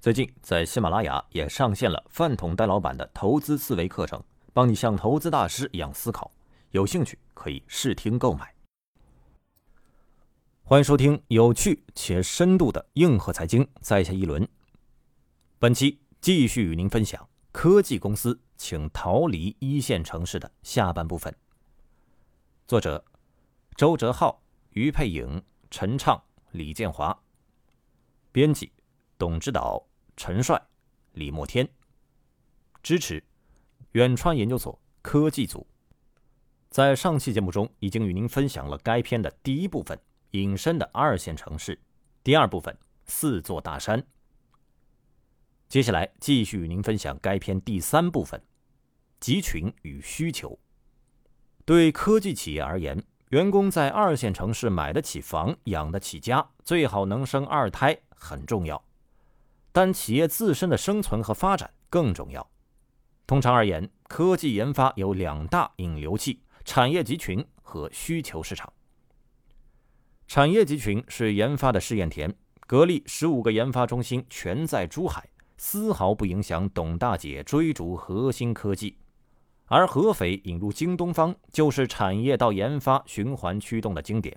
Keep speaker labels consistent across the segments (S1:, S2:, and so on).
S1: 最近在喜马拉雅也上线了饭桶戴老板的投资思维课程，帮你像投资大师一样思考。有兴趣可以试听购买。欢迎收听有趣且深度的硬核财经，在下一轮。本期继续与您分享科技公司请逃离一线城市的下半部分。作者：周哲浩、于佩颖、陈畅、李建华。编辑：董指导。陈帅、李莫天支持远川研究所科技组。在上期节目中，已经与您分享了该片的第一部分——隐身的二线城市；第二部分——四座大山。接下来继续与您分享该片第三部分：集群与需求。对科技企业而言，员工在二线城市买得起房、养得起家，最好能生二胎，很重要。但企业自身的生存和发展更重要。通常而言，科技研发有两大引流器：产业集群和需求市场。产业集群是研发的试验田，格力十五个研发中心全在珠海，丝毫不影响董大姐追逐核心科技。而合肥引入京东方，就是产业到研发循环驱动的经典。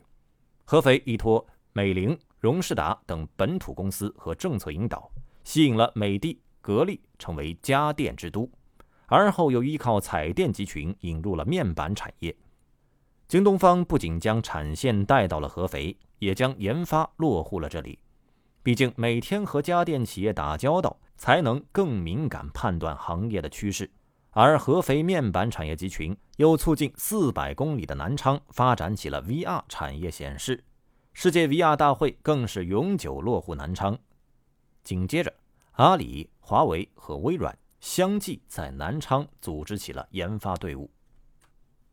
S1: 合肥依托美菱、荣事达等本土公司和政策引导。吸引了美的、格力成为家电之都，而后又依靠彩电集群引入了面板产业。京东方不仅将产线带到了合肥，也将研发落户了这里。毕竟每天和家电企业打交道，才能更敏感判断行业的趋势。而合肥面板产业集群又促进四百公里的南昌发展起了 VR 产业显示，世界 VR 大会更是永久落户南昌。紧接着，阿里、华为和微软相继在南昌组织起了研发队伍。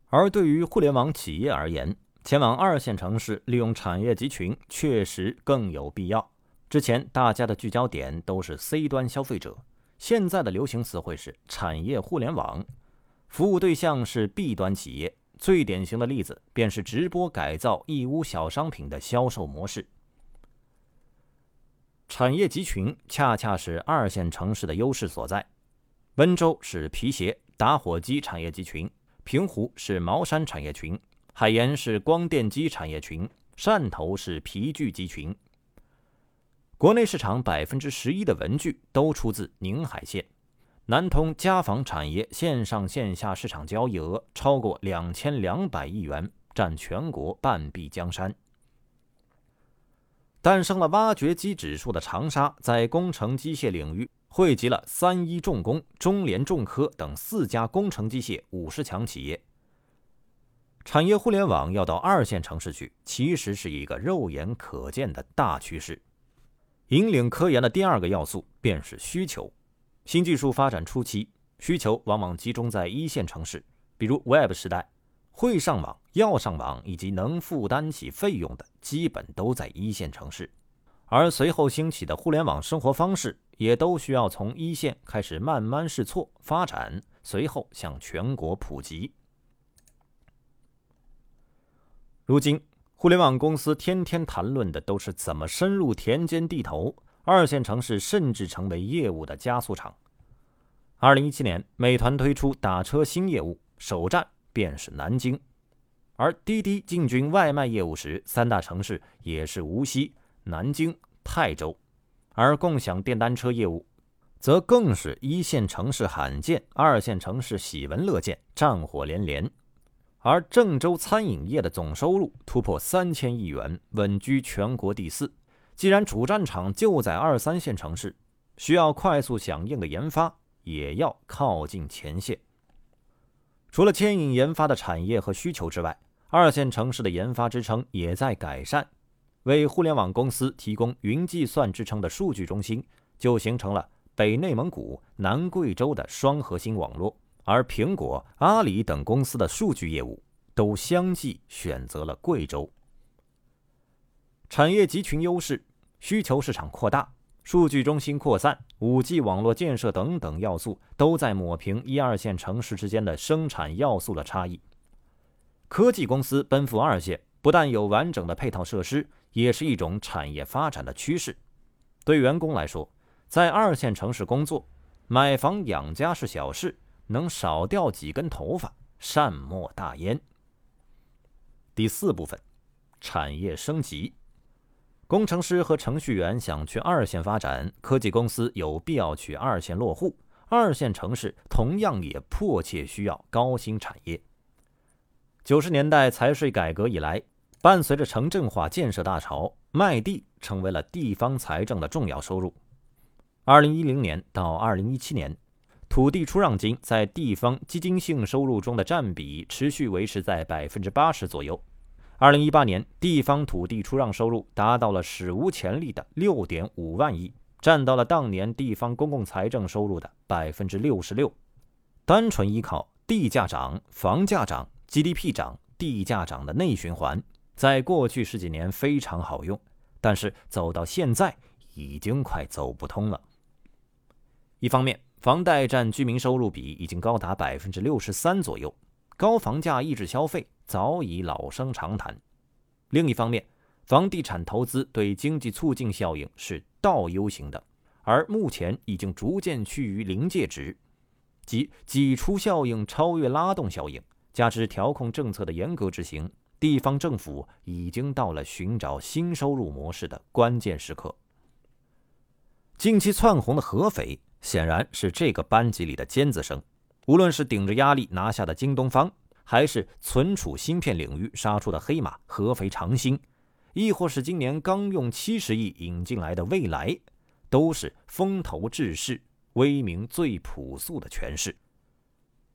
S1: 而对于互联网企业而言，前往二线城市利用产业集群确实更有必要。之前大家的聚焦点都是 C 端消费者，现在的流行词汇是产业互联网，服务对象是 B 端企业。最典型的例子便是直播改造义乌小商品的销售模式。产业集群恰恰是二线城市的优势所在。温州是皮鞋、打火机产业集群，平湖是毛衫产业群，海盐是光电机产业群，汕头是皮具集群。国内市场百分之十一的文具都出自宁海县。南通家纺产业线上线下市场交易额超过两千两百亿元，占全国半壁江山。诞生了挖掘机指数的长沙，在工程机械领域汇集了三一重工、中联重科等四家工程机械五十强企业。产业互联网要到二线城市去，其实是一个肉眼可见的大趋势。引领科研的第二个要素便是需求。新技术发展初期，需求往往集中在一线城市，比如 Web 时代。会上网、要上网以及能负担起费用的，基本都在一线城市；而随后兴起的互联网生活方式，也都需要从一线开始慢慢试错、发展，随后向全国普及。如今，互联网公司天天谈论的都是怎么深入田间地头，二线城市甚至成为业务的加速场。二零一七年，美团推出打车新业务，首站。便是南京，而滴滴进军外卖业务时，三大城市也是无锡、南京、泰州，而共享电单车业务，则更是一线城市罕见，二线城市喜闻乐见，战火连连。而郑州餐饮业的总收入突破三千亿元，稳居全国第四。既然主战场就在二三线城市，需要快速响应的研发也要靠近前线。除了牵引研发的产业和需求之外，二线城市的研发支撑也在改善。为互联网公司提供云计算支撑的数据中心，就形成了北内蒙古、南贵州的双核心网络。而苹果、阿里等公司的数据业务都相继选择了贵州。产业集群优势、需求市场扩大、数据中心扩散、五 G 网络建设等等要素，都在抹平一二线城市之间的生产要素的差异。科技公司奔赴二线，不但有完整的配套设施。也是一种产业发展的趋势。对员工来说，在二线城市工作，买房养家是小事，能少掉几根头发，善莫大焉。第四部分，产业升级。工程师和程序员想去二线发展，科技公司有必要去二线落户。二线城市同样也迫切需要高新产业。九十年代财税改革以来。伴随着城镇化建设大潮，卖地成为了地方财政的重要收入。二零一零年到二零一七年，土地出让金在地方基金性收入中的占比持续维持在百分之八十左右。二零一八年，地方土地出让收入达到了史无前例的六点五万亿，占到了当年地方公共财政收入的百分之六十六。单纯依靠地价涨、房价涨、GDP 涨、地价涨的内循环。在过去十几年非常好用，但是走到现在已经快走不通了。一方面，房贷占居民收入比已经高达百分之六十三左右，高房价抑制消费早已老生常谈；另一方面，房地产投资对经济促进效应是倒 U 型的，而目前已经逐渐趋于临界值，即挤出效应超越拉动效应，加之调控政策的严格执行。地方政府已经到了寻找新收入模式的关键时刻。近期窜红的合肥显然是这个班级里的尖子生，无论是顶着压力拿下的京东方，还是存储芯片领域杀出的黑马合肥长兴，亦或是今年刚用七十亿引进来的蔚来，都是风头志士威名最朴素的诠释。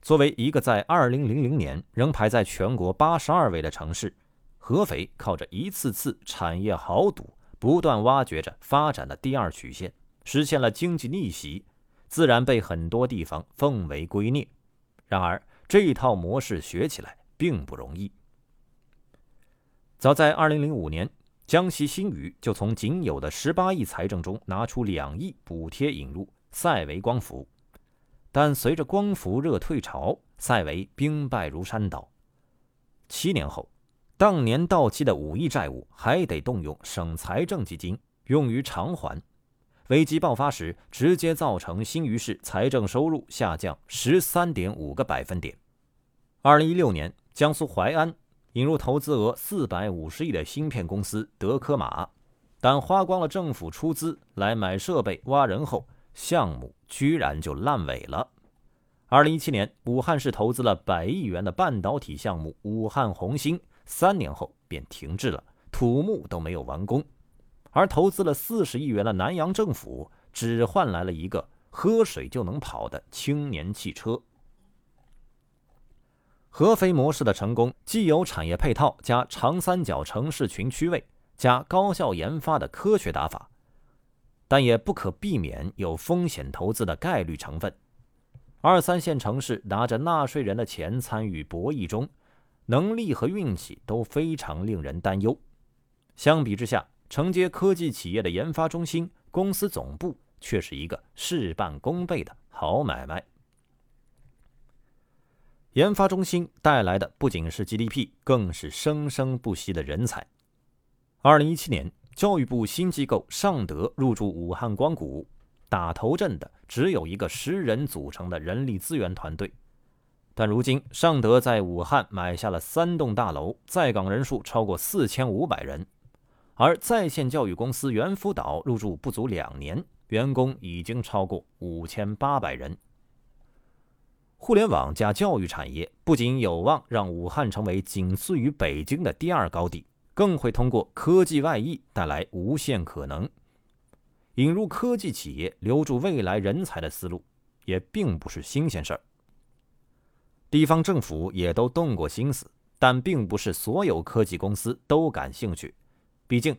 S1: 作为一个在2000年仍排在全国82位的城市，合肥靠着一次次产业豪赌，不断挖掘着发展的第二曲线，实现了经济逆袭，自然被很多地方奉为圭臬。然而，这一套模式学起来并不容易。早在2005年，江西新余就从仅有的18亿财政中拿出2亿补贴引入赛维光伏。但随着光伏热退潮，赛维兵败如山倒。七年后，当年到期的五亿债务还得动用省财政基金用于偿还。危机爆发时，直接造成新余市财政收入下降十三点五个百分点。二零一六年，江苏淮安引入投资额四百五十亿的芯片公司德科玛，但花光了政府出资来买设备、挖人后。项目居然就烂尾了。二零一七年，武汉市投资了百亿元的半导体项目武汉红星，三年后便停滞了，土木都没有完工。而投资了四十亿元的南阳政府，只换来了一个喝水就能跑的青年汽车。合肥模式的成功，既有产业配套加长三角城市群区位加高效研发的科学打法。但也不可避免有风险投资的概率成分。二三线城市拿着纳税人的钱参与博弈中，能力和运气都非常令人担忧。相比之下，承接科技企业的研发中心公司总部却是一个事半功倍的好买卖。研发中心带来的不仅是 GDP，更是生生不息的人才。二零一七年。教育部新机构尚德入驻武汉光谷，打头阵的只有一个十人组成的人力资源团队。但如今，尚德在武汉买下了三栋大楼，在岗人数超过四千五百人。而在线教育公司猿辅导入驻不足两年，员工已经超过五千八百人。互联网加教育产业不仅有望让武汉成为仅次于北京的第二高地。更会通过科技外溢带来无限可能。引入科技企业、留住未来人才的思路，也并不是新鲜事儿。地方政府也都动过心思，但并不是所有科技公司都感兴趣。毕竟，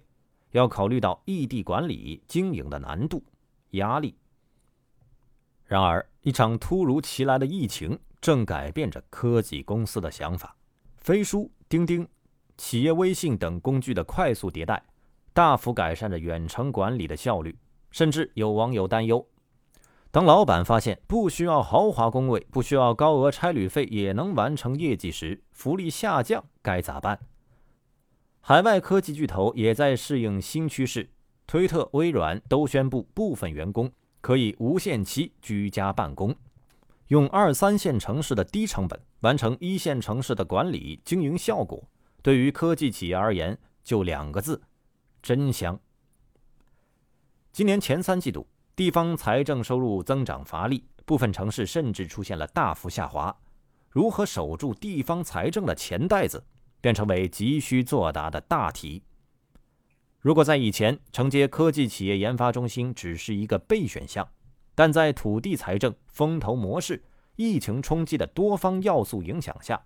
S1: 要考虑到异地管理经营的难度、压力。然而，一场突如其来的疫情正改变着科技公司的想法。飞书、钉钉、企业微信等工具的快速迭代，大幅改善着远程管理的效率。甚至有网友担忧：当老板发现不需要豪华工位、不需要高额差旅费也能完成业绩时，福利下降该咋办？海外科技巨头也在适应新趋势，推特、微软都宣布部分员工。可以无限期居家办公，用二三线城市的低成本完成一线城市的管理经营效果。对于科技企业而言，就两个字：真香。今年前三季度，地方财政收入增长乏力，部分城市甚至出现了大幅下滑。如何守住地方财政的钱袋子，便成为急需作答的大题。如果在以前承接科技企业研发中心只是一个备选项，但在土地财政、风投模式、疫情冲击的多方要素影响下，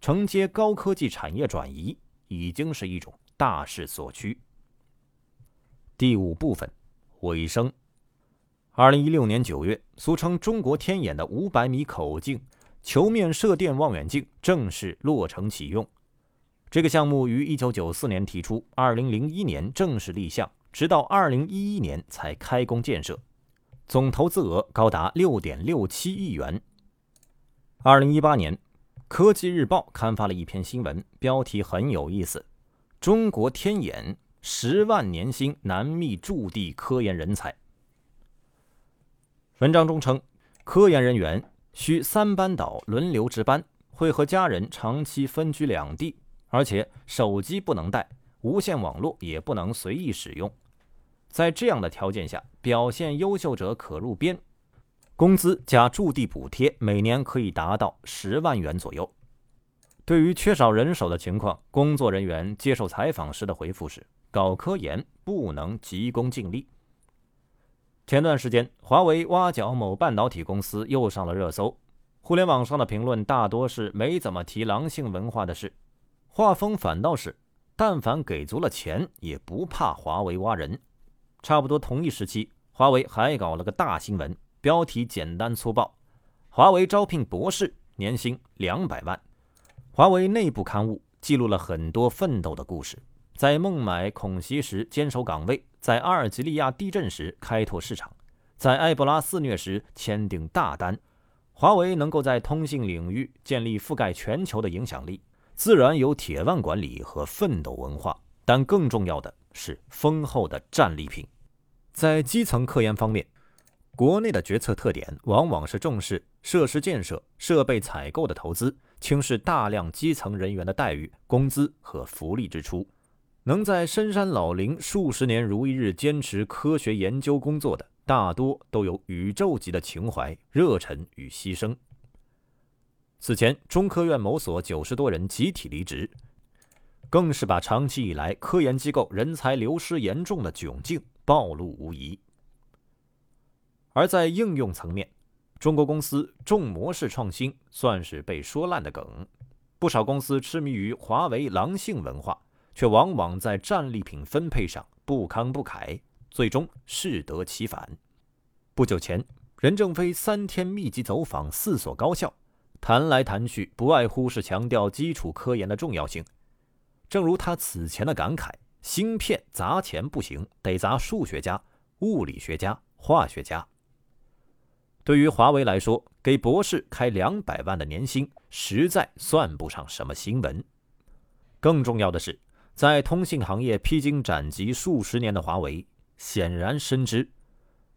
S1: 承接高科技产业转移已经是一种大势所趋。第五部分尾声。二零一六年九月，俗称“中国天眼”的五百米口径球面射电望远镜正式落成启用。这个项目于1994年提出，2001年正式立项，直到2011年才开工建设，总投资额高达6.67亿元。2018年，《科技日报》刊发了一篇新闻，标题很有意思：“中国天眼十万年薪难觅驻地科研人才。”文章中称，科研人员需三班倒轮流值班，会和家人长期分居两地。而且手机不能带，无线网络也不能随意使用。在这样的条件下，表现优秀者可入编，工资加驻地补贴，每年可以达到十万元左右。对于缺少人手的情况，工作人员接受采访时的回复是：搞科研不能急功近利。前段时间，华为挖角某半导体公司又上了热搜，互联网上的评论大多是没怎么提狼性文化的事。画风反倒是，但凡给足了钱，也不怕华为挖人。差不多同一时期，华为还搞了个大新闻，标题简单粗暴：华为招聘博士，年薪两百万。华为内部刊物记录了很多奋斗的故事，在孟买恐袭时坚守岗位，在阿尔及利亚地震时开拓市场，在埃博拉肆虐时签订大单。华为能够在通信领域建立覆盖全球的影响力。自然有铁腕管理和奋斗文化，但更重要的是丰厚的战利品。在基层科研方面，国内的决策特点往往是重视设施建设、设备采购的投资，轻视大量基层人员的待遇、工资和福利支出。能在深山老林数十年如一日坚持科学研究工作的，大多都有宇宙级的情怀、热忱与牺牲。此前，中科院某所九十多人集体离职，更是把长期以来科研机构人才流失严重的窘境暴露无遗。而在应用层面，中国公司重模式创新算是被说烂的梗，不少公司痴迷于华为狼性文化，却往往在战利品分配上不慷不慨，最终适得其反。不久前，任正非三天密集走访四所高校。谈来谈去，不外乎是强调基础科研的重要性。正如他此前的感慨：“芯片砸钱不行，得砸数学家、物理学家、化学家。”对于华为来说，给博士开两百万的年薪，实在算不上什么新闻。更重要的是，在通信行业披荆斩棘数十年的华为，显然深知，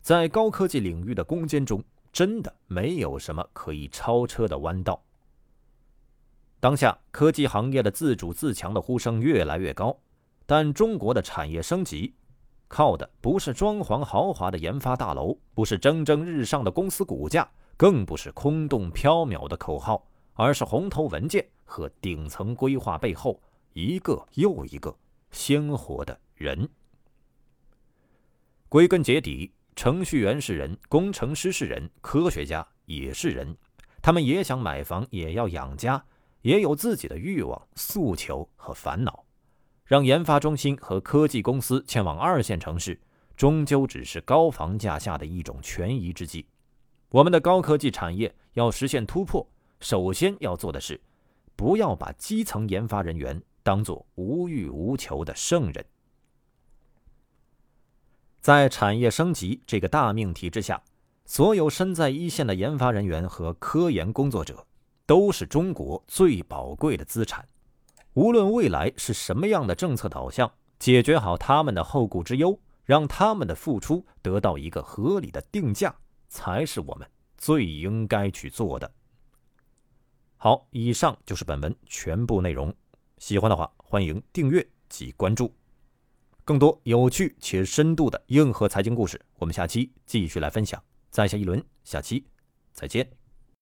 S1: 在高科技领域的攻坚中。真的没有什么可以超车的弯道。当下科技行业的自主自强的呼声越来越高，但中国的产业升级，靠的不是装潢豪华的研发大楼，不是蒸蒸日上的公司股价，更不是空洞缥缈的口号，而是红头文件和顶层规划背后一个又一个鲜活的人。归根结底。程序员是人，工程师是人，科学家也是人，他们也想买房，也要养家，也有自己的欲望、诉求和烦恼。让研发中心和科技公司迁往二线城市，终究只是高房价下的一种权宜之计。我们的高科技产业要实现突破，首先要做的是，不要把基层研发人员当作无欲无求的圣人。在产业升级这个大命题之下，所有身在一线的研发人员和科研工作者，都是中国最宝贵的资产。无论未来是什么样的政策导向，解决好他们的后顾之忧，让他们的付出得到一个合理的定价，才是我们最应该去做的。好，以上就是本文全部内容。喜欢的话，欢迎订阅及关注。更多有趣且深度的硬核财经故事，我们下期继续来分享。在下一轮，下期再见。